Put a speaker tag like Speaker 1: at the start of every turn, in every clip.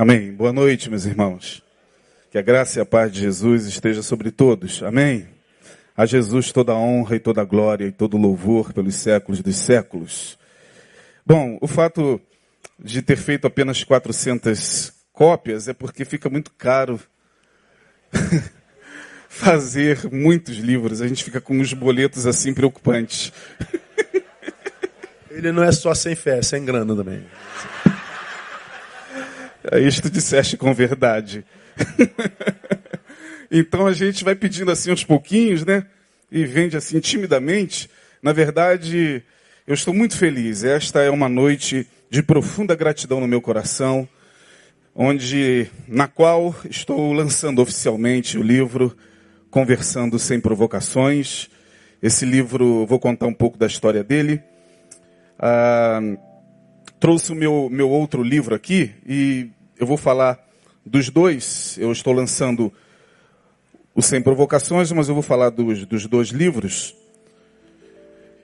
Speaker 1: Amém. Boa noite, meus irmãos. Que a graça e a paz de Jesus esteja sobre todos. Amém. A Jesus toda a honra e toda a glória e todo o louvor pelos séculos dos séculos. Bom, o fato de ter feito apenas 400 cópias é porque fica muito caro fazer muitos livros. A gente fica com uns boletos assim preocupantes.
Speaker 2: Ele não é só sem fé, é sem grana também.
Speaker 1: É isto disseste com verdade. então a gente vai pedindo assim aos pouquinhos, né? E vende assim timidamente. Na verdade, eu estou muito feliz. Esta é uma noite de profunda gratidão no meu coração, onde na qual estou lançando oficialmente o livro Conversando sem provocações. Esse livro, vou contar um pouco da história dele. Ah, trouxe o meu, meu outro livro aqui e eu vou falar dos dois. Eu estou lançando o Sem Provocações, mas eu vou falar dos, dos dois livros.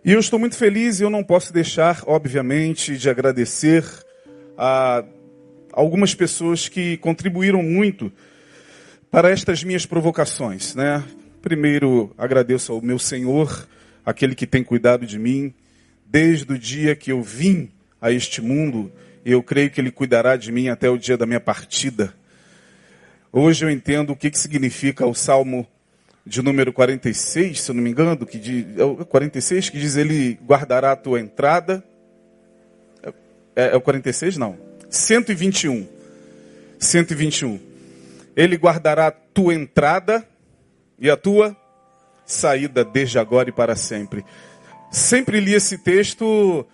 Speaker 1: E eu estou muito feliz e eu não posso deixar, obviamente, de agradecer a algumas pessoas que contribuíram muito para estas minhas provocações, né? Primeiro, agradeço ao meu Senhor, aquele que tem cuidado de mim desde o dia que eu vim a este mundo, eu creio que Ele cuidará de mim até o dia da minha partida. Hoje eu entendo o que, que significa o Salmo de número 46, se eu não me engano, que diz, 46 que diz Ele guardará a tua entrada. É, é o 46? Não. 121. 121. Ele guardará a tua entrada e a tua saída desde agora e para sempre. Sempre li esse texto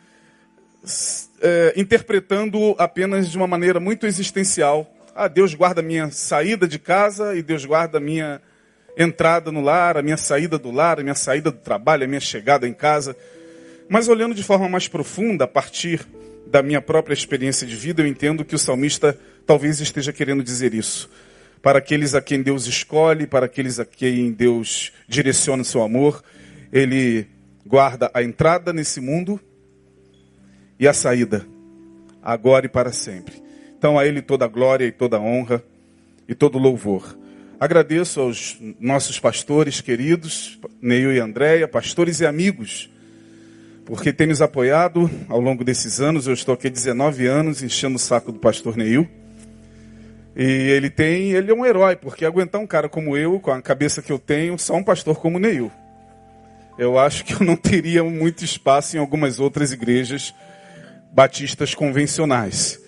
Speaker 1: é, interpretando apenas de uma maneira muito existencial. Ah, Deus guarda minha saída de casa e Deus guarda minha entrada no lar, a minha saída do lar, a minha saída do trabalho, a minha chegada em casa. Mas olhando de forma mais profunda, a partir da minha própria experiência de vida, eu entendo que o salmista talvez esteja querendo dizer isso. Para aqueles a quem Deus escolhe, para aqueles a quem Deus direciona o seu amor, ele guarda a entrada nesse mundo e a saída, agora e para sempre. Então a Ele toda a glória e toda a honra e todo o louvor. Agradeço aos nossos pastores queridos, Neil e Andréia, pastores e amigos, porque têm nos apoiado ao longo desses anos. Eu estou aqui há 19 anos enchendo o saco do pastor Neil. E ele tem, ele é um herói, porque aguentar um cara como eu, com a cabeça que eu tenho, só um pastor como Neil. Eu acho que eu não teria muito espaço em algumas outras igrejas batistas convencionais.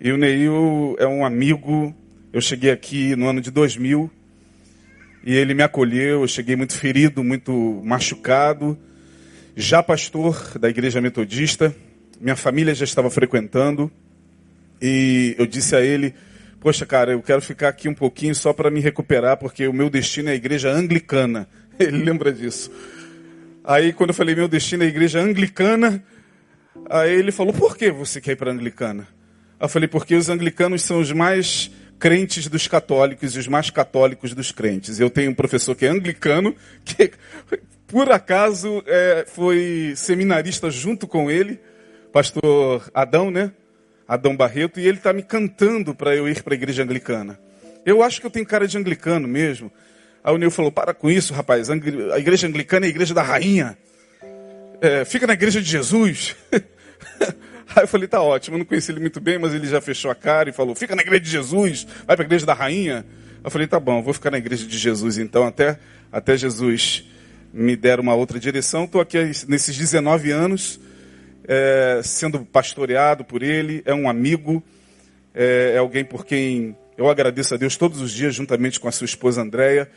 Speaker 1: E o Neil é um amigo. Eu cheguei aqui no ano de 2000 e ele me acolheu. Eu cheguei muito ferido, muito machucado. Já pastor da igreja metodista, minha família já estava frequentando. E eu disse a ele: Poxa, cara, eu quero ficar aqui um pouquinho só para me recuperar, porque o meu destino é a igreja anglicana. Ele lembra disso. Aí, quando eu falei: Meu destino é a igreja anglicana Aí ele falou: Por que você quer ir para a anglicana? Eu falei: Porque os anglicanos são os mais crentes dos católicos e os mais católicos dos crentes. Eu tenho um professor que é anglicano, que por acaso é, foi seminarista junto com ele, pastor Adão, né? Adão Barreto, e ele está me cantando para eu ir para a igreja anglicana. Eu acho que eu tenho cara de anglicano mesmo. Aí o Neil falou: Para com isso, rapaz, a igreja anglicana é a igreja da rainha. É, fica na igreja de Jesus. Aí eu falei, tá ótimo, eu não conheci ele muito bem, mas ele já fechou a cara e falou, fica na igreja de Jesus, vai para a igreja da rainha. Eu falei, tá bom, vou ficar na igreja de Jesus então, até, até Jesus me der uma outra direção. Estou aqui nesses 19 anos, é, sendo pastoreado por ele, é um amigo, é, é alguém por quem eu agradeço a Deus todos os dias, juntamente com a sua esposa Andréia,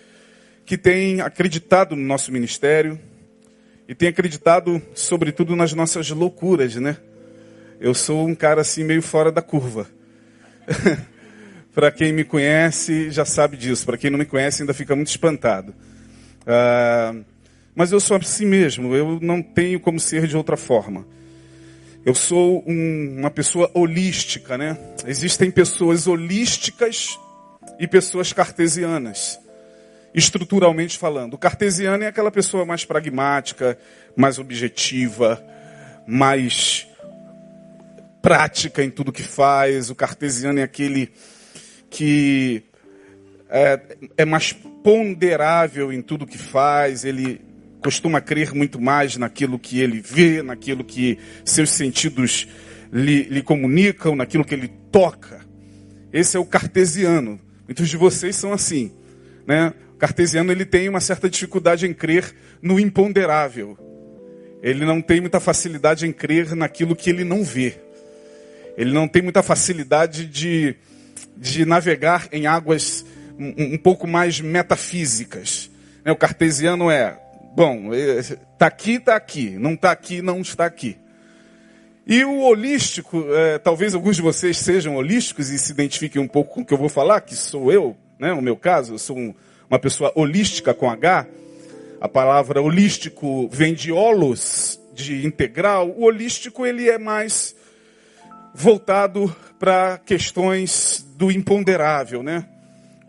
Speaker 1: que tem acreditado no nosso ministério e tem acreditado, sobretudo, nas nossas loucuras, né? Eu sou um cara assim meio fora da curva. Para quem me conhece já sabe disso. Para quem não me conhece ainda fica muito espantado. Ah, mas eu sou assim mesmo. Eu não tenho como ser de outra forma. Eu sou um, uma pessoa holística, né? Existem pessoas holísticas e pessoas cartesianas, estruturalmente falando. O cartesiano é aquela pessoa mais pragmática, mais objetiva, mais prática em tudo que faz. O cartesiano é aquele que é, é mais ponderável em tudo que faz, ele costuma crer muito mais naquilo que ele vê, naquilo que seus sentidos lhe, lhe comunicam, naquilo que ele toca. Esse é o cartesiano. Muitos de vocês são assim, né? O cartesiano ele tem uma certa dificuldade em crer no imponderável. Ele não tem muita facilidade em crer naquilo que ele não vê. Ele não tem muita facilidade de, de navegar em águas um, um pouco mais metafísicas. Né? O cartesiano é, bom, está é, aqui, está aqui. Não está aqui, não está aqui. E o holístico, é, talvez alguns de vocês sejam holísticos e se identifiquem um pouco com o que eu vou falar, que sou eu, né? No meu caso, eu sou um, uma pessoa holística com H. A palavra holístico vem de holos, de integral. O holístico ele é mais voltado para questões do imponderável, né?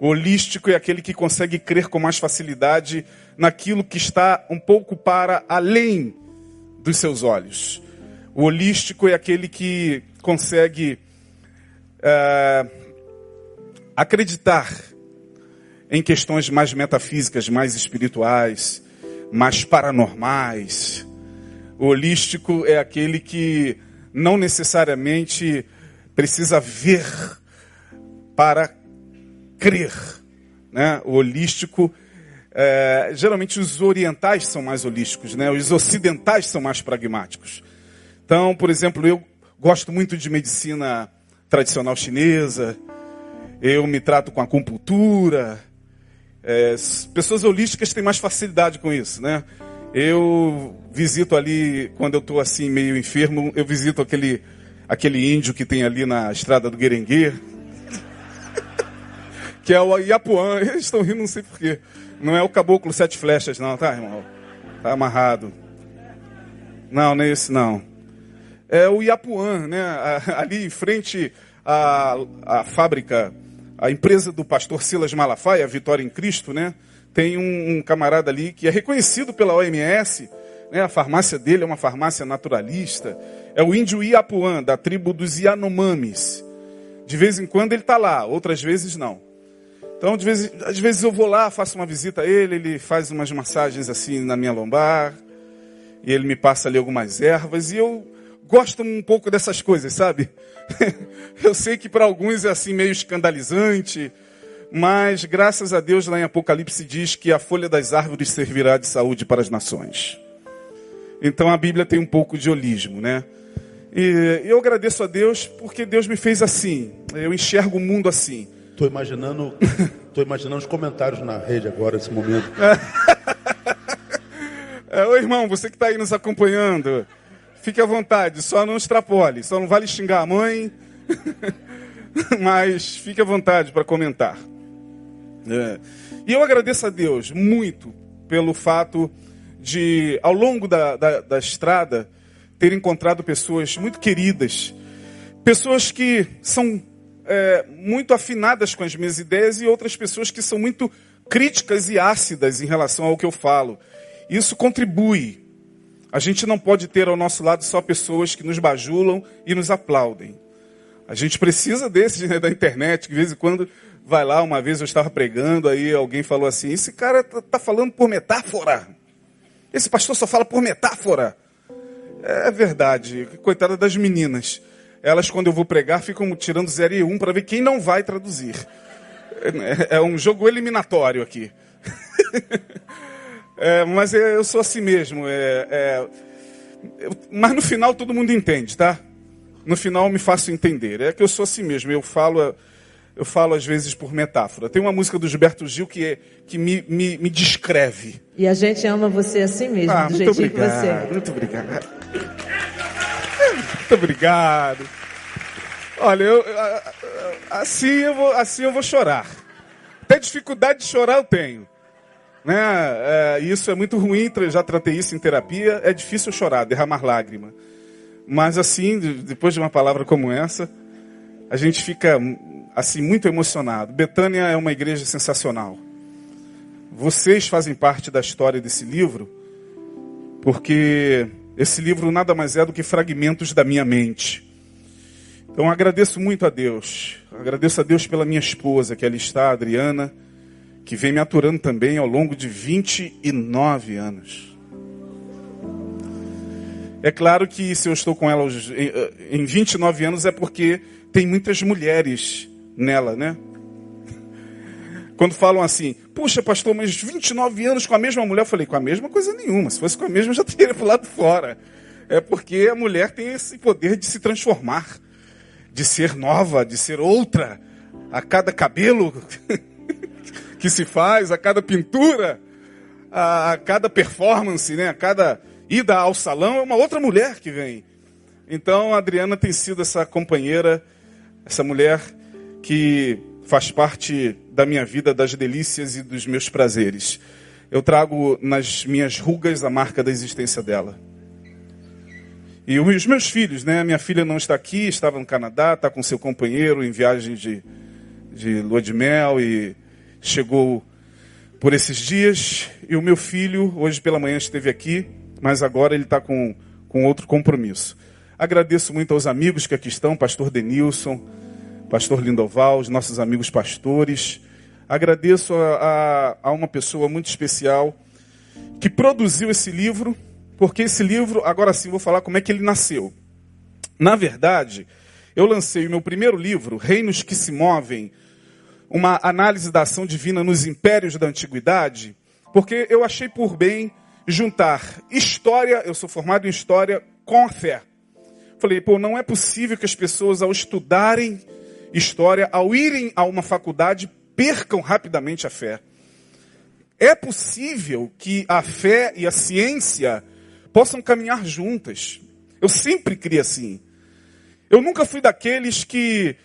Speaker 1: O holístico é aquele que consegue crer com mais facilidade naquilo que está um pouco para além dos seus olhos. O holístico é aquele que consegue é, acreditar em questões mais metafísicas, mais espirituais, mais paranormais. O holístico é aquele que não necessariamente precisa ver para crer. Né? O holístico, é, geralmente os orientais são mais holísticos, né? os ocidentais são mais pragmáticos. Então, por exemplo, eu gosto muito de medicina tradicional chinesa, eu me trato com acupuntura. É, pessoas holísticas têm mais facilidade com isso, né? Eu visito ali, quando eu estou assim meio enfermo, eu visito aquele, aquele índio que tem ali na estrada do Guerengue, que é o Iapuã. Eles estão rindo, não sei porquê. Não é o caboclo sete flechas, não, tá, irmão? Tá amarrado. Não, não é esse, não. É o Iapuã, né? Ali em frente à, à fábrica, a empresa do pastor Silas Malafaia, Vitória em Cristo, né? Tem um, um camarada ali que é reconhecido pela OMS, né? a farmácia dele é uma farmácia naturalista. É o índio Iapuã, da tribo dos Yanomamis. De vez em quando ele está lá, outras vezes não. Então, de vez, às vezes eu vou lá, faço uma visita a ele, ele faz umas massagens assim na minha lombar, e ele me passa ali algumas ervas, e eu gosto um pouco dessas coisas, sabe? eu sei que para alguns é assim meio escandalizante, mas graças a Deus lá em Apocalipse diz que a folha das árvores servirá de saúde para as nações. Então a Bíblia tem um pouco de holismo, né? E eu agradeço a Deus porque Deus me fez assim. Eu enxergo o mundo assim.
Speaker 2: Estou imaginando, tô imaginando os comentários na rede agora, nesse momento.
Speaker 1: É, ô irmão, você que está aí nos acompanhando, fique à vontade, só não extrapole, só não vale xingar a mãe, mas fique à vontade para comentar. É. E eu agradeço a Deus muito pelo fato de, ao longo da, da, da estrada, ter encontrado pessoas muito queridas, pessoas que são é, muito afinadas com as minhas ideias e outras pessoas que são muito críticas e ácidas em relação ao que eu falo. Isso contribui. A gente não pode ter ao nosso lado só pessoas que nos bajulam e nos aplaudem. A gente precisa desses né, da internet, que de vez em quando vai lá, uma vez eu estava pregando, aí alguém falou assim, esse cara está tá falando por metáfora. Esse pastor só fala por metáfora. É verdade, coitada das meninas. Elas, quando eu vou pregar, ficam tirando 0 e 1 um para ver quem não vai traduzir. É, é um jogo eliminatório aqui. é, mas eu sou assim mesmo. É, é, mas no final todo mundo entende, tá? No final eu me faço entender. É que eu sou assim mesmo. Eu falo eu falo às vezes por metáfora. Tem uma música do Gilberto Gil que, é, que me, me, me descreve.
Speaker 3: E a gente ama você assim mesmo, ah, do jeitinho obrigado, que você é.
Speaker 1: Muito obrigado. Muito obrigado. Olha, eu, assim, eu vou, assim eu vou chorar. Até dificuldade de chorar eu tenho. Né? É, isso é muito ruim, já tratei isso em terapia. É difícil chorar, derramar lágrima. Mas assim, depois de uma palavra como essa, a gente fica assim muito emocionado. Betânia é uma igreja sensacional. Vocês fazem parte da história desse livro, porque esse livro nada mais é do que fragmentos da minha mente. Então agradeço muito a Deus. Agradeço a Deus pela minha esposa, que ali está, Adriana, que vem me aturando também ao longo de 29 anos. É claro que se eu estou com ela em 29 anos é porque tem muitas mulheres nela, né? Quando falam assim, puxa pastor, mas 29 anos com a mesma mulher, eu falei, com a mesma coisa nenhuma. Se fosse com a mesma, eu já teria pulado fora. É porque a mulher tem esse poder de se transformar de ser nova, de ser outra, a cada cabelo que se faz, a cada pintura, a, cada performance, né? a cada ida ao salão, é uma outra mulher que vem. Então a Adriana tem sido essa companheira, essa mulher que faz parte da minha vida, das delícias e dos meus prazeres. Eu trago nas minhas rugas a marca da existência dela. E os meus filhos, né? Minha filha não está aqui, estava no Canadá, está com seu companheiro em viagem de, de lua de mel e chegou por esses dias. E o meu filho, hoje pela manhã, esteve aqui, mas agora ele está com, com outro compromisso. Agradeço muito aos amigos que aqui estão, pastor Denilson, pastor Lindoval, os nossos amigos pastores. Agradeço a, a, a uma pessoa muito especial que produziu esse livro porque esse livro, agora sim, vou falar como é que ele nasceu. Na verdade, eu lancei o meu primeiro livro, Reinos que se Movem, uma análise da ação divina nos impérios da antiguidade, porque eu achei por bem juntar história, eu sou formado em história, com a fé. Falei, pô, não é possível que as pessoas, ao estudarem história, ao irem a uma faculdade, percam rapidamente a fé. É possível que a fé e a ciência possam caminhar juntas. Eu sempre criei assim. Eu nunca fui daqueles que,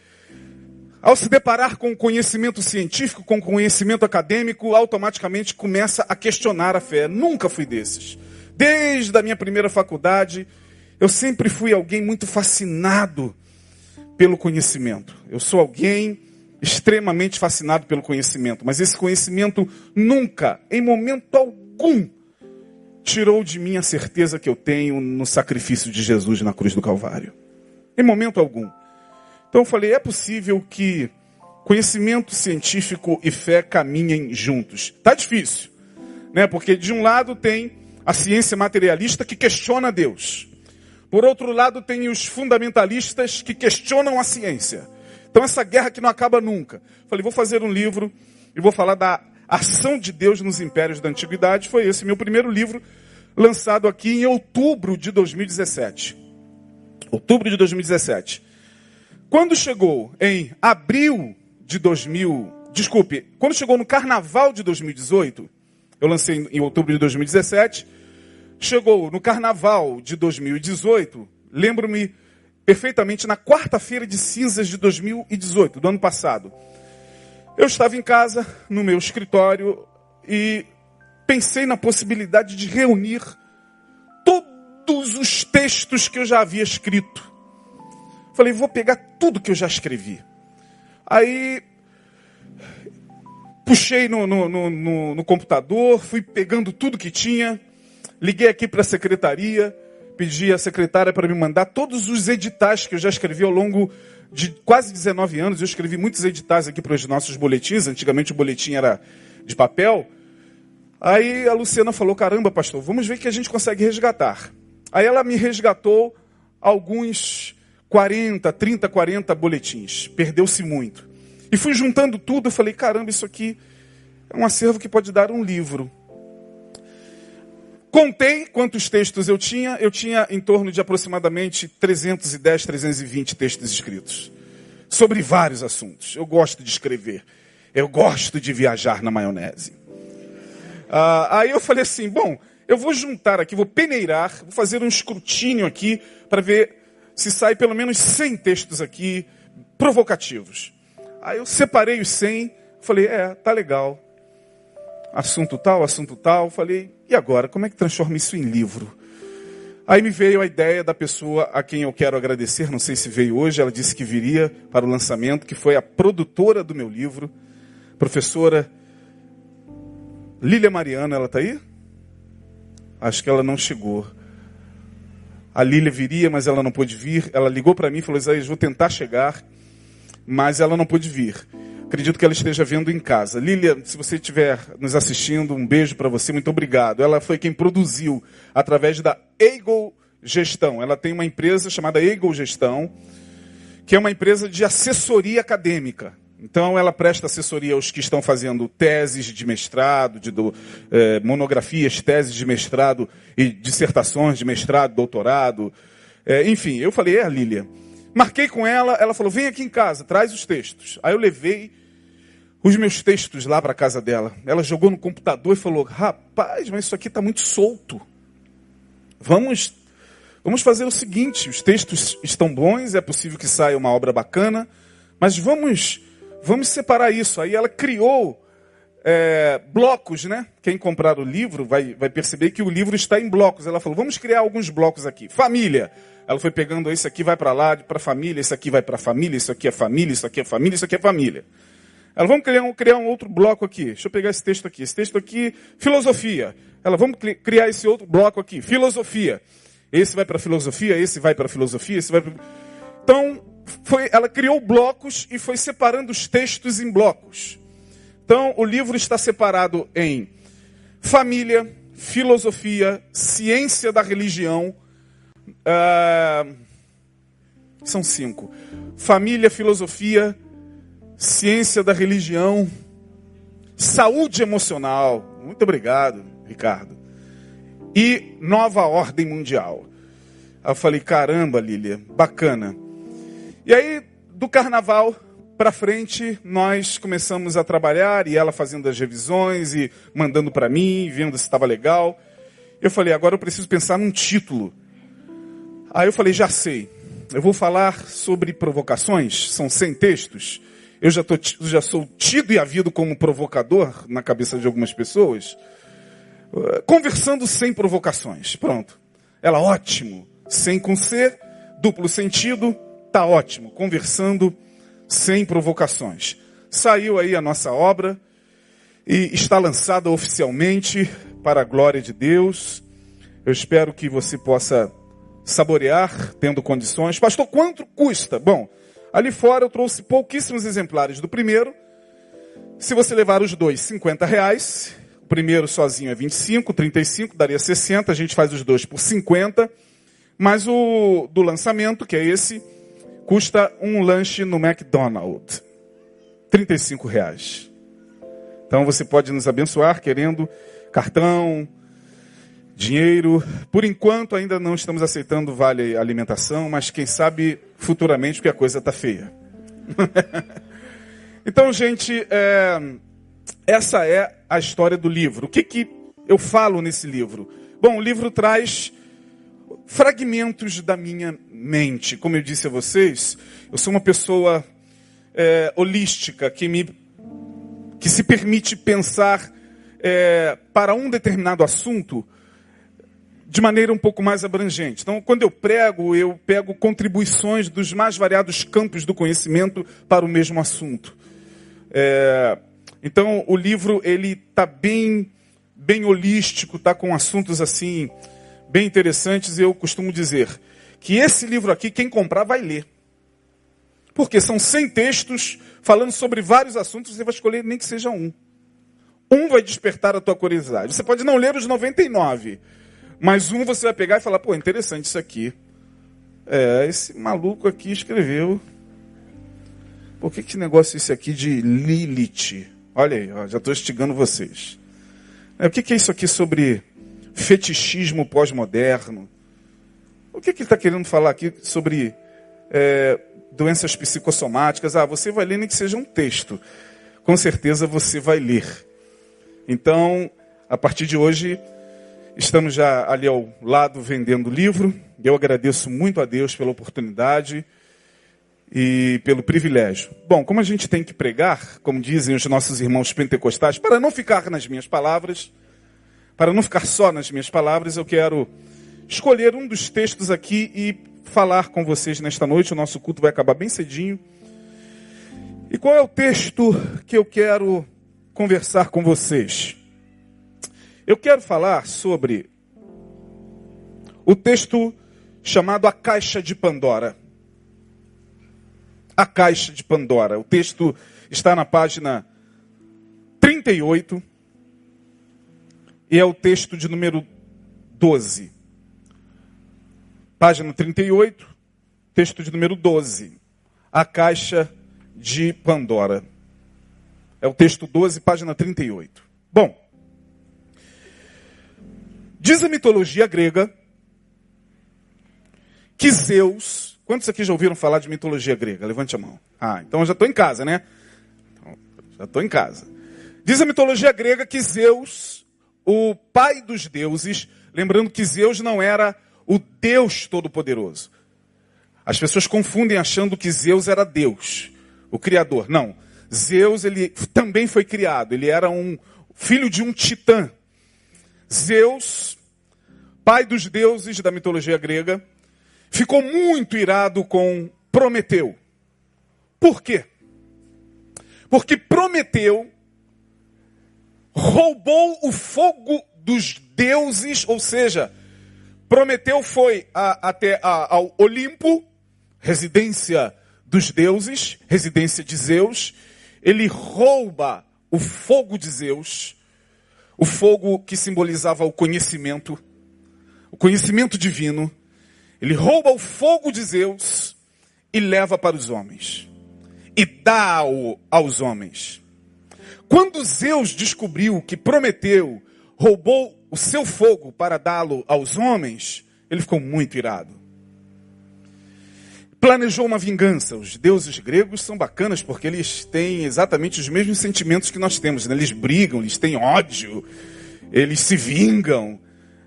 Speaker 1: ao se deparar com conhecimento científico, com conhecimento acadêmico, automaticamente começa a questionar a fé. Nunca fui desses. Desde a minha primeira faculdade, eu sempre fui alguém muito fascinado pelo conhecimento. Eu sou alguém extremamente fascinado pelo conhecimento, mas esse conhecimento nunca, em momento algum, tirou de mim a certeza que eu tenho no sacrifício de Jesus na cruz do Calvário. Em momento algum. Então eu falei, é possível que conhecimento científico e fé caminhem juntos. Tá difícil, né? Porque de um lado tem a ciência materialista que questiona Deus. Por outro lado tem os fundamentalistas que questionam a ciência. Então essa guerra que não acaba nunca. Falei, vou fazer um livro e vou falar da Ação de Deus nos Impérios da Antiguidade. Foi esse meu primeiro livro, lançado aqui em outubro de 2017. Outubro de 2017. Quando chegou em abril de 2000, desculpe, quando chegou no carnaval de 2018, eu lancei em outubro de 2017, chegou no carnaval de 2018, lembro-me perfeitamente na quarta-feira de cinzas de 2018, do ano passado. Eu estava em casa, no meu escritório, e pensei na possibilidade de reunir todos os textos que eu já havia escrito. Falei, vou pegar tudo que eu já escrevi. Aí puxei no, no, no, no computador, fui pegando tudo que tinha, liguei aqui para a secretaria, pedi à secretária para me mandar todos os editais que eu já escrevi ao longo de quase 19 anos, eu escrevi muitos editais aqui para os nossos boletins. Antigamente o boletim era de papel. Aí a Luciana falou: caramba, pastor, vamos ver que a gente consegue resgatar. Aí ela me resgatou alguns 40, 30, 40 boletins. Perdeu-se muito. E fui juntando tudo. Eu falei: caramba, isso aqui é um acervo que pode dar um livro. Contei quantos textos eu tinha, eu tinha em torno de aproximadamente 310, 320 textos escritos. Sobre vários assuntos. Eu gosto de escrever. Eu gosto de viajar na maionese. Ah, aí eu falei assim: bom, eu vou juntar aqui, vou peneirar, vou fazer um escrutínio aqui para ver se sai pelo menos 100 textos aqui provocativos. Aí eu separei os 100, falei: é, tá legal. Assunto tal, assunto tal. Falei: e agora, como é que transforma isso em livro? Aí me veio a ideia da pessoa a quem eu quero agradecer, não sei se veio hoje, ela disse que viria para o lançamento, que foi a produtora do meu livro, professora Lília Mariana, ela está aí? Acho que ela não chegou. A Lília viria, mas ela não pôde vir. Ela ligou para mim e falou: Isaías, vou tentar chegar, mas ela não pôde vir. Acredito que ela esteja vendo em casa. Lília, se você estiver nos assistindo, um beijo para você, muito obrigado. Ela foi quem produziu através da Eagle Gestão. Ela tem uma empresa chamada Eagle Gestão, que é uma empresa de assessoria acadêmica. Então, ela presta assessoria aos que estão fazendo teses de mestrado, de do, eh, monografias, teses de mestrado e dissertações de mestrado, doutorado. Eh, enfim, eu falei, é a Lília. Marquei com ela, ela falou, vem aqui em casa, traz os textos. Aí eu levei os meus textos lá para a casa dela. Ela jogou no computador e falou, rapaz, mas isso aqui está muito solto. Vamos, vamos fazer o seguinte, os textos estão bons, é possível que saia uma obra bacana, mas vamos Vamos separar isso. Aí ela criou é, blocos, né? Quem comprar o livro vai, vai perceber que o livro está em blocos. Ela falou: vamos criar alguns blocos aqui. Família. Ela foi pegando esse aqui vai para lá, para família, esse aqui vai para família, isso aqui é família, isso aqui é família, isso aqui é família. Ela, vamos criar um, criar um outro bloco aqui. Deixa eu pegar esse texto aqui. Esse texto aqui, filosofia. Ela, vamos criar esse outro bloco aqui, filosofia. Esse vai para filosofia, esse vai para filosofia, esse vai para. Então, foi, ela criou blocos e foi separando os textos em blocos. Então, o livro está separado em família, filosofia, ciência da religião. Uh, são cinco: família, filosofia, ciência da religião, saúde emocional. Muito obrigado, Ricardo. E nova ordem mundial. Eu falei: caramba, Lília, bacana. E aí, do carnaval para frente, nós começamos a trabalhar e ela fazendo as revisões e mandando para mim, vendo se estava legal. Eu falei, agora eu preciso pensar num título. Aí eu falei, já sei. Eu vou falar sobre provocações, são 100 textos. Eu já, tô, já sou tido e havido como provocador na cabeça de algumas pessoas. Conversando sem provocações. Pronto. Ela, ótimo. Sem com C, duplo sentido, Tá ótimo, conversando sem provocações. Saiu aí a nossa obra e está lançada oficialmente para a glória de Deus. Eu espero que você possa saborear, tendo condições. Pastor, quanto custa? Bom, ali fora eu trouxe pouquíssimos exemplares do primeiro. Se você levar os dois, 50 reais. O primeiro sozinho é 25, 35, daria 60. A gente faz os dois por 50. Mas o do lançamento, que é esse, custa um lanche no McDonald's. 35 reais. Então você pode nos abençoar querendo cartão, dinheiro. Por enquanto ainda não estamos aceitando vale alimentação, mas quem sabe futuramente porque a coisa está feia. então, gente, é, essa é a história do livro. O que, que eu falo nesse livro? Bom, o livro traz fragmentos da minha mente. Como eu disse a vocês, eu sou uma pessoa é, holística que me que se permite pensar é, para um determinado assunto de maneira um pouco mais abrangente. Então, quando eu prego, eu pego contribuições dos mais variados campos do conhecimento para o mesmo assunto. É, então, o livro ele está bem, bem holístico, está com assuntos assim bem interessantes. Eu costumo dizer que esse livro aqui, quem comprar vai ler. Porque são 100 textos falando sobre vários assuntos, você vai escolher nem que seja um. Um vai despertar a tua curiosidade. Você pode não ler os 99, mas um você vai pegar e falar, pô, interessante isso aqui. É, esse maluco aqui escreveu. Por que que negócio é esse aqui de Lilith? Olha aí, ó, já estou instigando vocês. É, o que, que é isso aqui sobre fetichismo pós-moderno. O que, que ele está querendo falar aqui sobre é, doenças psicossomáticas? Ah, você vai ler nem que seja um texto. Com certeza você vai ler. Então, a partir de hoje, estamos já ali ao lado vendendo o livro. Eu agradeço muito a Deus pela oportunidade e pelo privilégio. Bom, como a gente tem que pregar, como dizem os nossos irmãos pentecostais, para não ficar nas minhas palavras, para não ficar só nas minhas palavras, eu quero escolher um dos textos aqui e falar com vocês nesta noite. O nosso culto vai acabar bem cedinho. E qual é o texto que eu quero conversar com vocês? Eu quero falar sobre o texto chamado A Caixa de Pandora. A Caixa de Pandora. O texto está na página 38 e é o texto de número 12. Página 38, texto de número 12. A Caixa de Pandora. É o texto 12, página 38. Bom, diz a mitologia grega que Zeus. Quantos aqui já ouviram falar de mitologia grega? Levante a mão. Ah, então eu já estou em casa, né? Então, já estou em casa. Diz a mitologia grega que Zeus, o pai dos deuses, lembrando que Zeus não era o Deus Todo-Poderoso. As pessoas confundem achando que Zeus era Deus, o Criador. Não. Zeus, ele também foi criado. Ele era um filho de um titã. Zeus, pai dos deuses da mitologia grega, ficou muito irado com Prometeu. Por quê? Porque Prometeu roubou o fogo dos deuses, ou seja, Prometeu foi a, até a, ao Olimpo, residência dos deuses, residência de Zeus. Ele rouba o fogo de Zeus, o fogo que simbolizava o conhecimento, o conhecimento divino. Ele rouba o fogo de Zeus e leva para os homens. E dá-o aos homens. Quando Zeus descobriu que Prometeu roubou o seu fogo para dá-lo aos homens, ele ficou muito irado. Planejou uma vingança. Os deuses gregos são bacanas porque eles têm exatamente os mesmos sentimentos que nós temos. Né? Eles brigam, eles têm ódio, eles se vingam.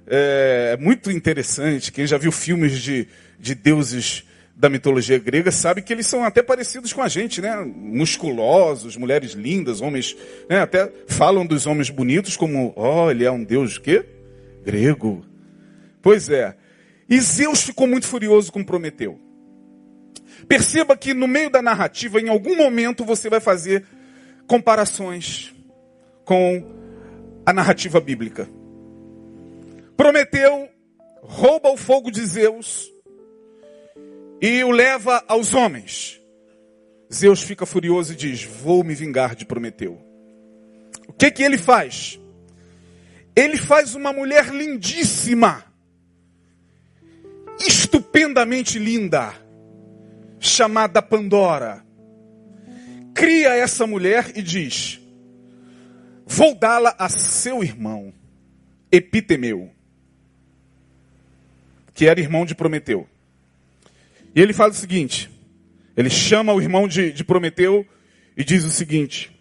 Speaker 1: É, muito interessante. Quem já viu filmes de, de deuses da mitologia grega sabe que eles são até parecidos com a gente, né? Musculosos, mulheres lindas, homens, né? Até falam dos homens bonitos como, ó, oh, ele é um deus quê? Grego. Pois é. E Zeus ficou muito furioso com Prometeu. Perceba que no meio da narrativa, em algum momento, você vai fazer comparações com a narrativa bíblica. Prometeu rouba o fogo de Zeus e o leva aos homens. Zeus fica furioso e diz: Vou me vingar de Prometeu. O que que ele faz? Ele faz uma mulher lindíssima, estupendamente linda, chamada Pandora. Cria essa mulher e diz: Vou dá-la a seu irmão, Epitemeu, que era irmão de Prometeu. E ele fala o seguinte: ele chama o irmão de, de Prometeu e diz o seguinte: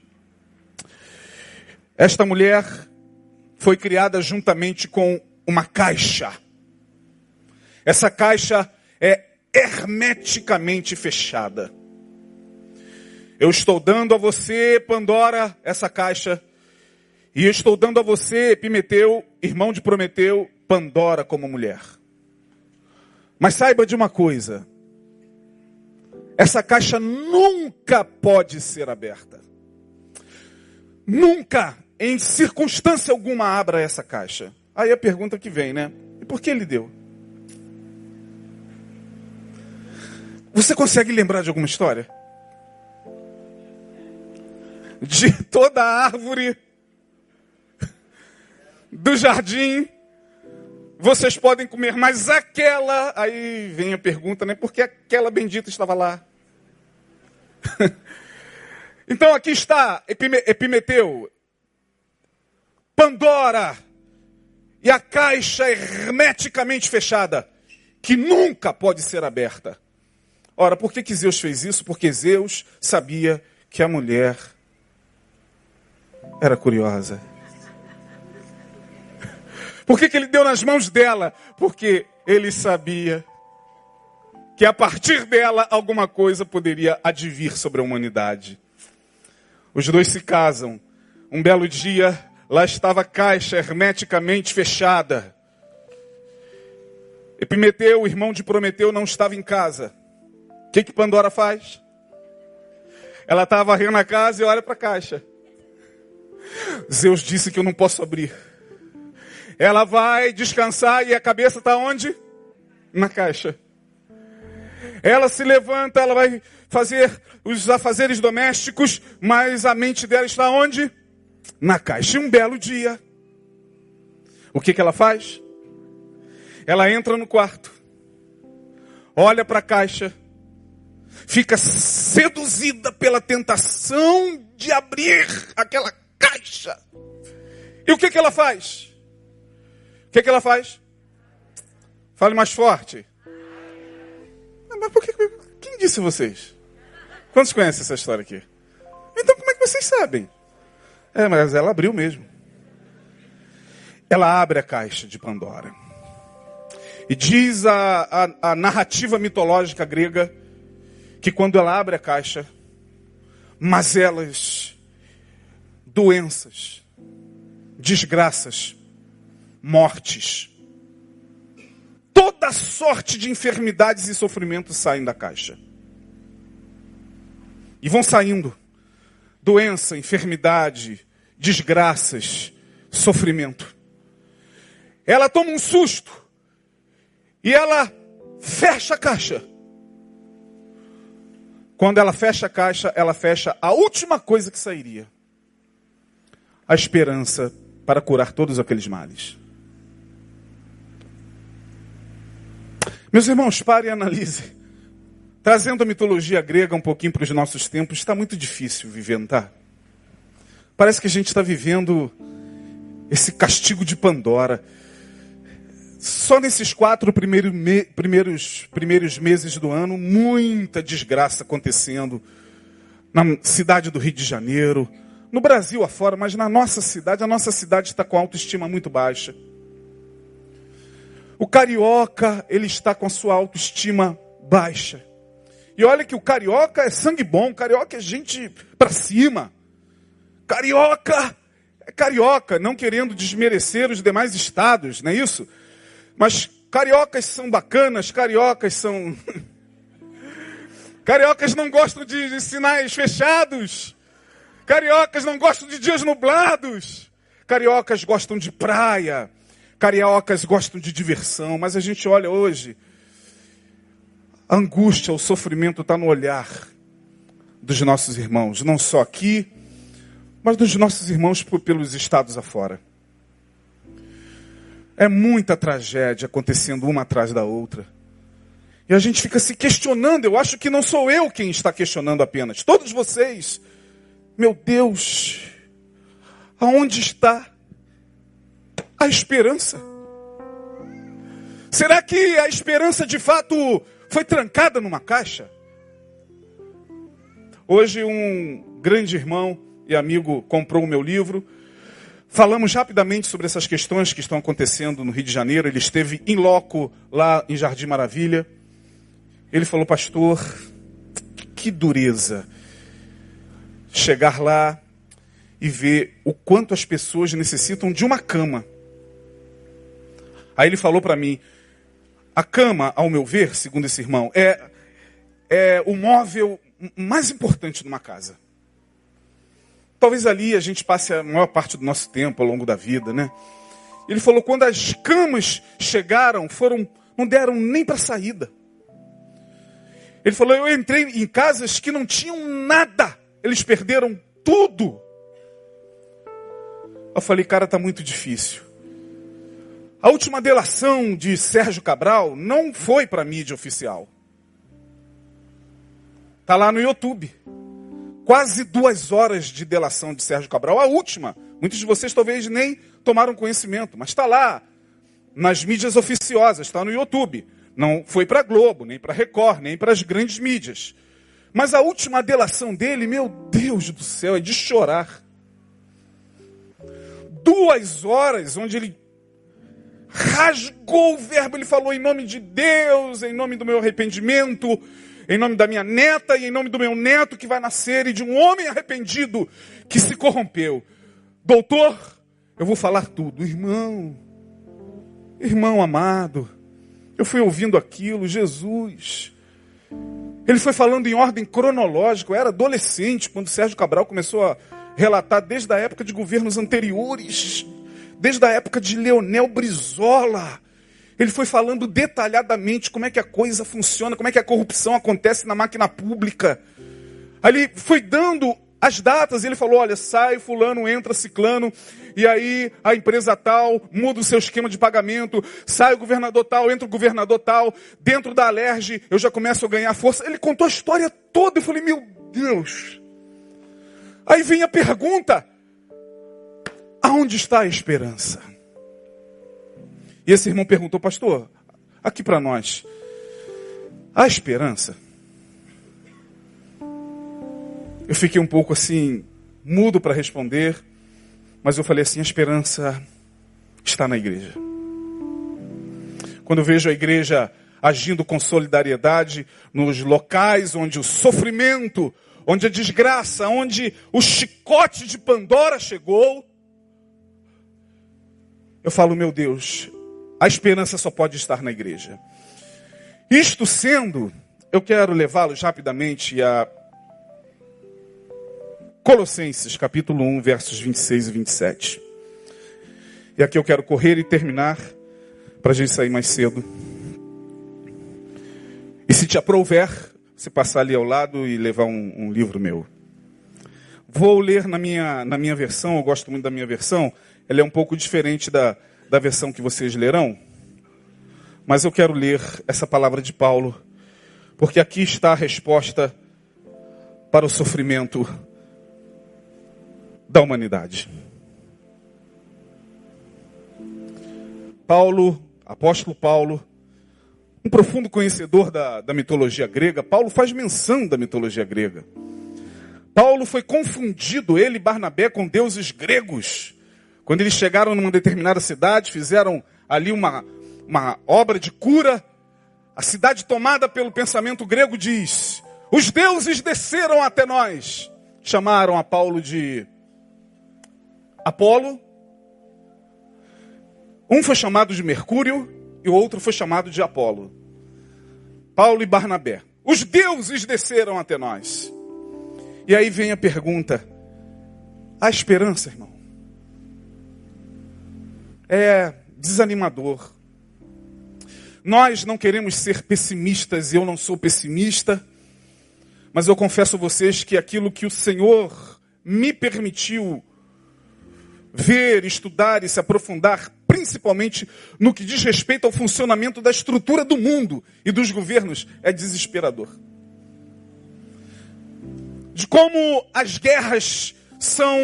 Speaker 1: Esta mulher foi criada juntamente com uma caixa. Essa caixa é hermeticamente fechada. Eu estou dando a você, Pandora, essa caixa. E estou dando a você, Epimeteu, irmão de Prometeu, Pandora como mulher. Mas saiba de uma coisa: essa caixa nunca pode ser aberta. Nunca, em circunstância alguma, abra essa caixa. Aí a pergunta que vem, né? E por que ele deu? Você consegue lembrar de alguma história? De toda a árvore do jardim, vocês podem comer, mas aquela. Aí vem a pergunta, né? Por que aquela bendita estava lá? então aqui está Epimeteu, Pandora e a caixa hermeticamente fechada, que nunca pode ser aberta. Ora, por que, que Zeus fez isso? Porque Zeus sabia que a mulher era curiosa. Por que, que ele deu nas mãos dela? Porque ele sabia que a partir dela alguma coisa poderia advir sobre a humanidade. Os dois se casam. Um belo dia, lá estava a caixa hermeticamente fechada. Epimeteu, o irmão de Prometeu, não estava em casa. O que, que Pandora faz? Ela estava varrendo a casa e olha para a caixa. Zeus disse que eu não posso abrir. Ela vai descansar e a cabeça está onde? Na caixa. Ela se levanta, ela vai fazer os afazeres domésticos, mas a mente dela está onde? Na caixa. E um belo dia, o que, que ela faz? Ela entra no quarto, olha para a caixa, fica seduzida pela tentação de abrir aquela caixa. E o que, que ela faz? Que, que ela faz? Fale mais forte. Ah, mas por que, quem disse vocês? Quantos conhecem essa história aqui? Então como é que vocês sabem? É, mas ela abriu mesmo. Ela abre a caixa de Pandora. E diz a, a, a narrativa mitológica grega que quando ela abre a caixa, mazelas, doenças, desgraças, mortes, toda sorte de enfermidades e sofrimentos saem da caixa. E vão saindo. Doença, enfermidade, desgraças, sofrimento. Ela toma um susto. E ela fecha a caixa. Quando ela fecha a caixa, ela fecha a última coisa que sairia: a esperança para curar todos aqueles males. Meus irmãos, pare e analise. Trazendo a mitologia grega um pouquinho para os nossos tempos, está muito difícil viver, não está? Parece que a gente está vivendo esse castigo de Pandora. Só nesses quatro primeiros, me, primeiros, primeiros meses do ano, muita desgraça acontecendo. Na cidade do Rio de Janeiro, no Brasil afora, mas na nossa cidade, a nossa cidade está com autoestima muito baixa. O carioca, ele está com a sua autoestima baixa. E olha que o carioca é sangue bom, carioca é gente para cima. Carioca é carioca, não querendo desmerecer os demais estados, não é isso? Mas cariocas são bacanas, cariocas são. cariocas não gostam de, de sinais fechados. Cariocas não gostam de dias nublados. Cariocas gostam de praia. Cariocas gostam de diversão, mas a gente olha hoje, a angústia, o sofrimento está no olhar dos nossos irmãos, não só aqui, mas dos nossos irmãos pelos estados afora. É muita tragédia acontecendo uma atrás da outra. E a gente fica se questionando. Eu acho que não sou eu quem está questionando apenas. Todos vocês. Meu Deus, aonde está a esperança? Será que a esperança de fato foi trancada numa caixa? Hoje, um grande irmão e amigo comprou o meu livro. Falamos rapidamente sobre essas questões que estão acontecendo no Rio de Janeiro. Ele esteve em loco lá em Jardim Maravilha. Ele falou, pastor, que dureza chegar lá e ver o quanto as pessoas necessitam de uma cama. Aí ele falou para mim: a cama, ao meu ver, segundo esse irmão, é, é o móvel mais importante numa casa. Talvez ali a gente passe a maior parte do nosso tempo ao longo da vida, né? Ele falou: quando as camas chegaram, foram, não deram nem para saída. Ele falou: eu entrei em casas que não tinham nada, eles perderam tudo. Eu falei, cara, tá muito difícil. A última delação de Sérgio Cabral não foi para a mídia oficial. Está lá no YouTube. Quase duas horas de delação de Sérgio Cabral. A última. Muitos de vocês talvez nem tomaram conhecimento, mas está lá. Nas mídias oficiosas, está no YouTube. Não foi para Globo, nem para Record, nem para as grandes mídias. Mas a última delação dele, meu Deus do céu, é de chorar. Duas horas onde ele rasgou o verbo, ele falou em nome de Deus, em nome do meu arrependimento, em nome da minha neta e em nome do meu neto que vai nascer e de um homem arrependido que se corrompeu. Doutor, eu vou falar tudo. Irmão, irmão amado, eu fui ouvindo aquilo, Jesus. Ele foi falando em ordem cronológica, eu era adolescente quando Sérgio Cabral começou a relatar desde a época de governos anteriores desde a época de Leonel Brizola. Ele foi falando detalhadamente como é que a coisa funciona, como é que a corrupção acontece na máquina pública. Ali foi dando as datas, ele falou: olha, sai fulano, entra ciclano, e aí a empresa tal muda o seu esquema de pagamento, sai o governador tal, entra o governador tal, dentro da Alerj eu já começo a ganhar força. Ele contou a história toda, eu falei: meu Deus. Aí vem a pergunta: aonde está a esperança? E esse irmão perguntou, pastor, aqui para nós, há esperança? Eu fiquei um pouco assim, mudo para responder, mas eu falei assim: a esperança está na igreja. Quando eu vejo a igreja agindo com solidariedade nos locais onde o sofrimento, onde a desgraça, onde o chicote de Pandora chegou, eu falo, meu Deus, a esperança só pode estar na igreja. Isto sendo, eu quero levá-los rapidamente a Colossenses, capítulo 1, versos 26 e 27. E aqui eu quero correr e terminar, para a gente sair mais cedo. E se te aprouver, você passar ali ao lado e levar um, um livro meu. Vou ler na minha, na minha versão, eu gosto muito da minha versão, ela é um pouco diferente da, da versão que vocês lerão, mas eu quero ler essa palavra de Paulo, porque aqui está a resposta para o sofrimento da humanidade. Paulo, apóstolo Paulo, um profundo conhecedor da, da mitologia grega, Paulo faz menção da mitologia grega. Paulo foi confundido, ele e Barnabé, com deuses gregos. Quando eles chegaram numa determinada cidade, fizeram ali uma, uma obra de cura, a cidade tomada pelo pensamento grego diz: os deuses desceram até nós. Chamaram a Paulo de Apolo. Um foi chamado de Mercúrio e o outro foi chamado de Apolo. Paulo e Barnabé. Os deuses desceram até nós. E aí vem a pergunta: a esperança, irmão? É desanimador. Nós não queremos ser pessimistas, e eu não sou pessimista, mas eu confesso a vocês que aquilo que o Senhor me permitiu ver, estudar e se aprofundar, principalmente no que diz respeito ao funcionamento da estrutura do mundo e dos governos, é desesperador. De como as guerras são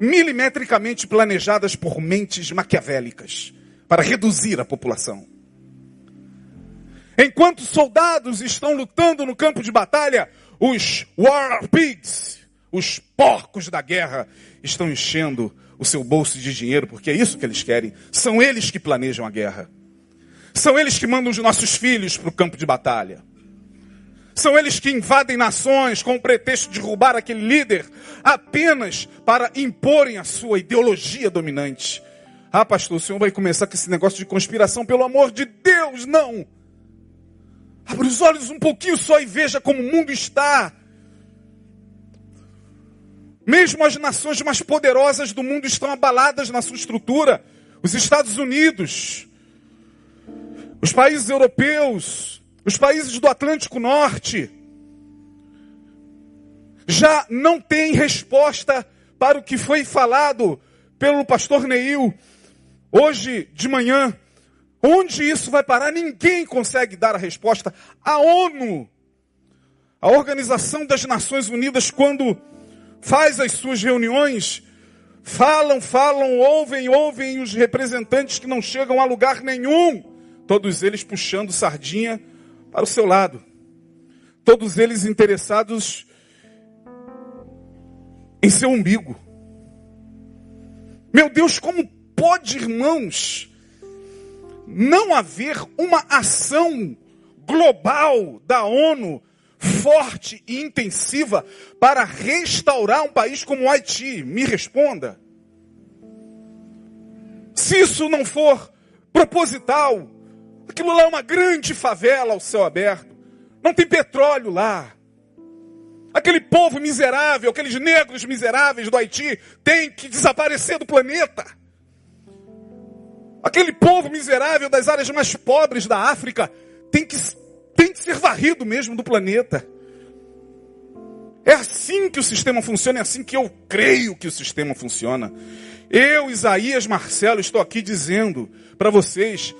Speaker 1: milimetricamente planejadas por mentes maquiavélicas para reduzir a população. Enquanto soldados estão lutando no campo de batalha, os war pigs, os porcos da guerra, estão enchendo o seu bolso de dinheiro, porque é isso que eles querem. São eles que planejam a guerra. São eles que mandam os nossos filhos para o campo de batalha. São eles que invadem nações com o pretexto de roubar aquele líder apenas para imporem a sua ideologia dominante. Ah, pastor, o senhor vai começar com esse negócio de conspiração, pelo amor de Deus, não! Abra os olhos um pouquinho só e veja como o mundo está. Mesmo as nações mais poderosas do mundo estão abaladas na sua estrutura. Os Estados Unidos, os países europeus, os países do Atlântico Norte já não têm resposta para o que foi falado pelo pastor Neil hoje de manhã. Onde isso vai parar? Ninguém consegue dar a resposta. A ONU, a Organização das Nações Unidas, quando faz as suas reuniões, falam, falam, ouvem, ouvem os representantes que não chegam a lugar nenhum, todos eles puxando sardinha para o seu lado. Todos eles interessados em seu umbigo. Meu Deus, como pode, irmãos, não haver uma ação global da ONU forte e intensiva para restaurar um país como o Haiti? Me responda. Se isso não for proposital, Aquilo lá é uma grande favela ao céu aberto. Não tem petróleo lá. Aquele povo miserável, aqueles negros miseráveis do Haiti, tem que desaparecer do planeta. Aquele povo miserável das áreas mais pobres da África tem que, tem que ser varrido mesmo do planeta. É assim que o sistema funciona, é assim que eu creio que o sistema funciona. Eu, Isaías Marcelo, estou aqui dizendo para vocês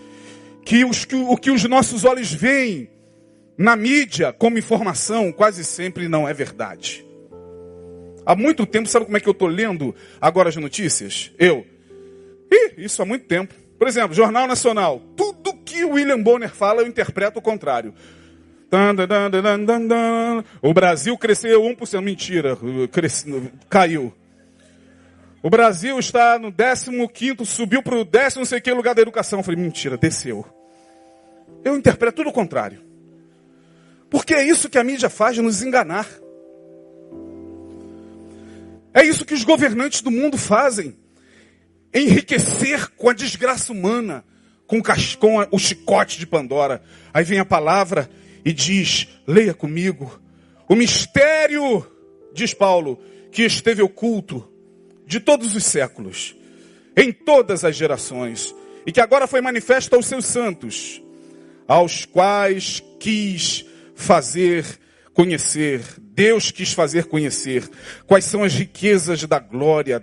Speaker 1: que, os, que o que os nossos olhos veem na mídia como informação quase sempre não é verdade. Há muito tempo, sabe como é que eu estou lendo agora as notícias? Eu. Ih, isso há muito tempo. Por exemplo, Jornal Nacional. Tudo que o William Bonner fala, eu interpreto o contrário. O Brasil cresceu 1%. Mentira, cresce, caiu. O Brasil está no 15, subiu para o décimo não sei que lugar da educação. Eu falei, mentira, desceu. Eu interpreto tudo o contrário. Porque é isso que a mídia faz, nos enganar. É isso que os governantes do mundo fazem enriquecer com a desgraça humana, com, com o chicote de Pandora. Aí vem a palavra e diz: leia comigo. O mistério, diz Paulo, que esteve oculto de todos os séculos, em todas as gerações, e que agora foi manifesto aos seus santos, aos quais quis fazer conhecer, Deus quis fazer conhecer quais são as riquezas da glória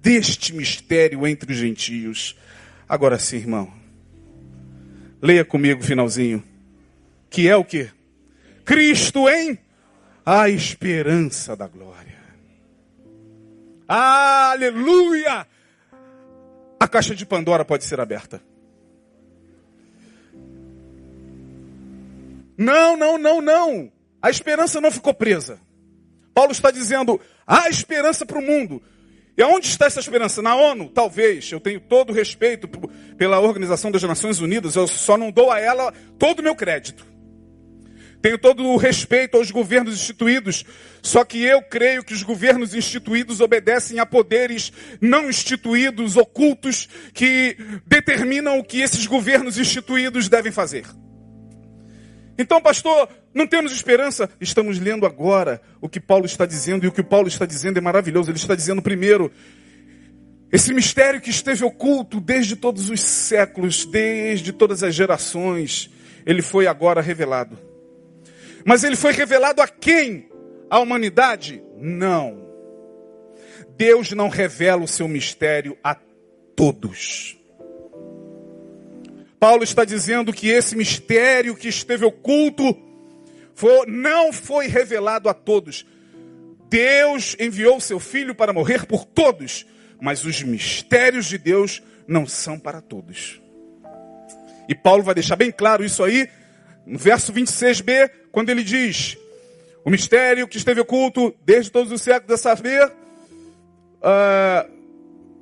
Speaker 1: deste mistério entre os gentios. Agora sim, irmão. Leia comigo o finalzinho. Que é o que? Cristo em a esperança da glória. Aleluia! A caixa de Pandora pode ser aberta. Não, não, não, não. A esperança não ficou presa. Paulo está dizendo: há esperança para o mundo. E aonde está essa esperança? Na ONU? Talvez. Eu tenho todo o respeito pela Organização das Nações Unidas, eu só não dou a ela todo o meu crédito. Tenho todo o respeito aos governos instituídos, só que eu creio que os governos instituídos obedecem a poderes não instituídos, ocultos, que determinam o que esses governos instituídos devem fazer. Então, pastor, não temos esperança? Estamos lendo agora o que Paulo está dizendo, e o que Paulo está dizendo é maravilhoso. Ele está dizendo, primeiro, esse mistério que esteve oculto desde todos os séculos, desde todas as gerações, ele foi agora revelado. Mas ele foi revelado a quem? A humanidade? Não. Deus não revela o seu mistério a todos. Paulo está dizendo que esse mistério que esteve oculto foi, não foi revelado a todos. Deus enviou seu filho para morrer por todos, mas os mistérios de Deus não são para todos. E Paulo vai deixar bem claro isso aí no verso 26b, quando ele diz: O mistério que esteve oculto desde todos os séculos, a saber, uh,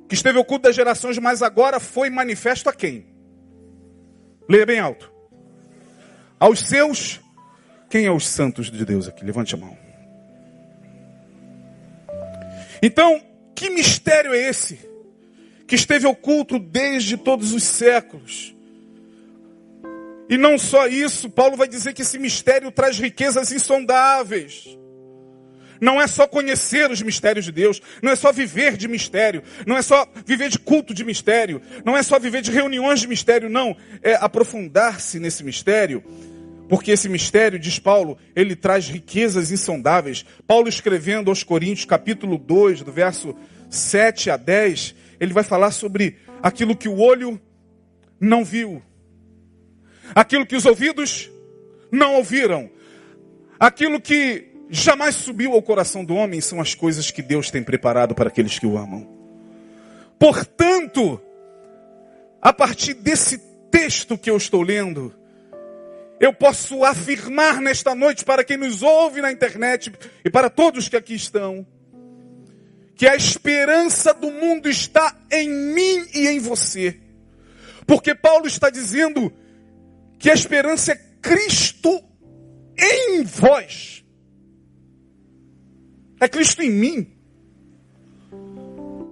Speaker 1: que esteve oculto das gerações, mas agora foi manifesto a quem? Leia bem alto. Aos seus, quem é os santos de Deus aqui? Levante a mão. Então, que mistério é esse? Que esteve oculto desde todos os séculos. E não só isso, Paulo vai dizer que esse mistério traz riquezas insondáveis. Não é só conhecer os mistérios de Deus, não é só viver de mistério, não é só viver de culto de mistério, não é só viver de reuniões de mistério, não. É aprofundar-se nesse mistério, porque esse mistério, diz Paulo, ele traz riquezas insondáveis. Paulo escrevendo aos Coríntios, capítulo 2, do verso 7 a 10, ele vai falar sobre aquilo que o olho não viu, aquilo que os ouvidos não ouviram, aquilo que jamais subiu ao coração do homem são as coisas que Deus tem preparado para aqueles que o amam. Portanto, a partir desse texto que eu estou lendo, eu posso afirmar nesta noite para quem nos ouve na internet e para todos que aqui estão, que a esperança do mundo está em mim e em você. Porque Paulo está dizendo que a esperança é Cristo em vós. É Cristo em mim.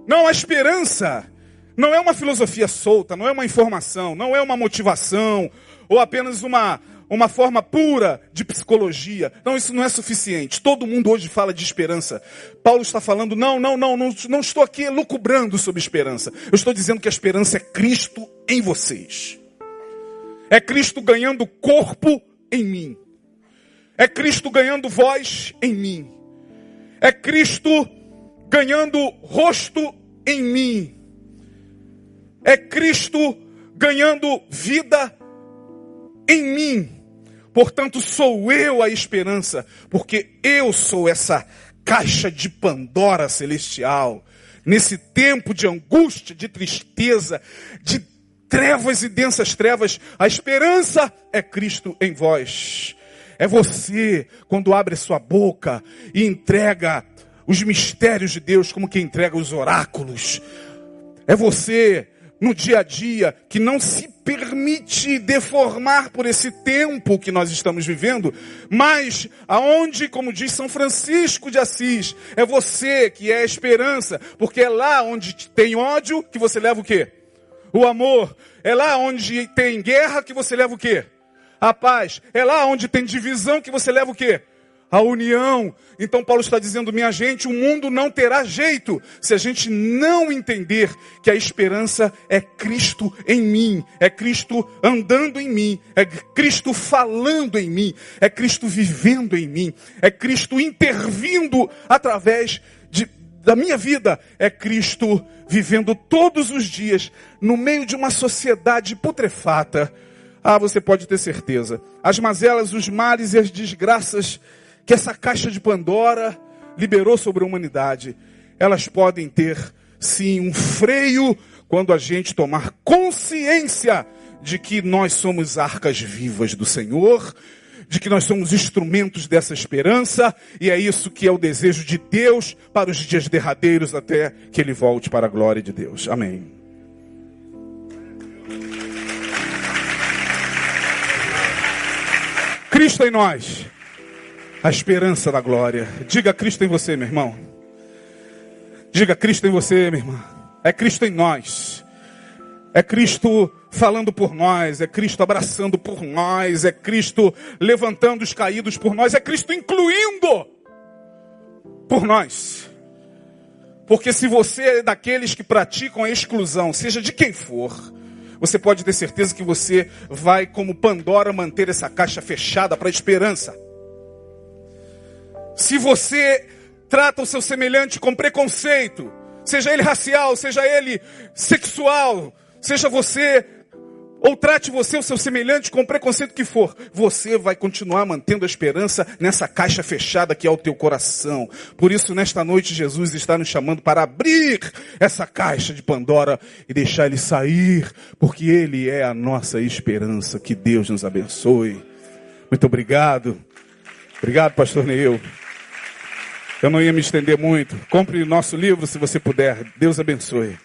Speaker 1: Não, a esperança não é uma filosofia solta, não é uma informação, não é uma motivação, ou apenas uma, uma forma pura de psicologia. Não, isso não é suficiente. Todo mundo hoje fala de esperança. Paulo está falando, não, não, não, não, não estou aqui lucubrando sobre esperança. Eu estou dizendo que a esperança é Cristo em vocês. É Cristo ganhando corpo em mim. É Cristo ganhando voz em mim. É Cristo ganhando rosto em mim. É Cristo ganhando vida em mim. Portanto, sou eu a esperança, porque eu sou essa caixa de Pandora celestial. Nesse tempo de angústia, de tristeza, de trevas e densas trevas, a esperança é Cristo em vós. É você, quando abre sua boca e entrega os mistérios de Deus, como que entrega os oráculos. É você, no dia a dia que não se permite deformar por esse tempo que nós estamos vivendo, mas aonde, como diz São Francisco de Assis, é você que é a esperança, porque é lá onde tem ódio que você leva o quê? O amor. É lá onde tem guerra que você leva o quê? A paz. É lá onde tem divisão que você leva o quê? a união. Então Paulo está dizendo, minha gente, o mundo não terá jeito se a gente não entender que a esperança é Cristo em mim, é Cristo andando em mim, é Cristo falando em mim, é Cristo vivendo em mim, é Cristo intervindo através da minha vida, é Cristo vivendo todos os dias no meio de uma sociedade putrefata. Ah, você pode ter certeza. As mazelas, os males e as desgraças que essa caixa de Pandora liberou sobre a humanidade, elas podem ter sim um freio quando a gente tomar consciência de que nós somos arcas vivas do Senhor, de que nós somos instrumentos dessa esperança, e é isso que é o desejo de Deus para os dias derradeiros até que ele volte para a glória de Deus. Amém. Cristo em nós a esperança da glória. Diga Cristo em você, meu irmão. Diga Cristo em você, minha irmã. É Cristo em nós. É Cristo falando por nós, é Cristo abraçando por nós, é Cristo levantando os caídos por nós, é Cristo incluindo por nós. Porque se você é daqueles que praticam a exclusão, seja de quem for, você pode ter certeza que você vai, como Pandora, manter essa caixa fechada para a esperança. Se você trata o seu semelhante com preconceito, seja ele racial, seja ele sexual, seja você ou trate você o seu semelhante com preconceito que for, você vai continuar mantendo a esperança nessa caixa fechada que é o teu coração. Por isso, nesta noite, Jesus está nos chamando para abrir essa caixa de Pandora e deixar ele sair, porque ele é a nossa esperança. Que Deus nos abençoe. Muito obrigado. Obrigado, pastor Neil. Eu não ia me estender muito. Compre nosso livro se você puder. Deus abençoe.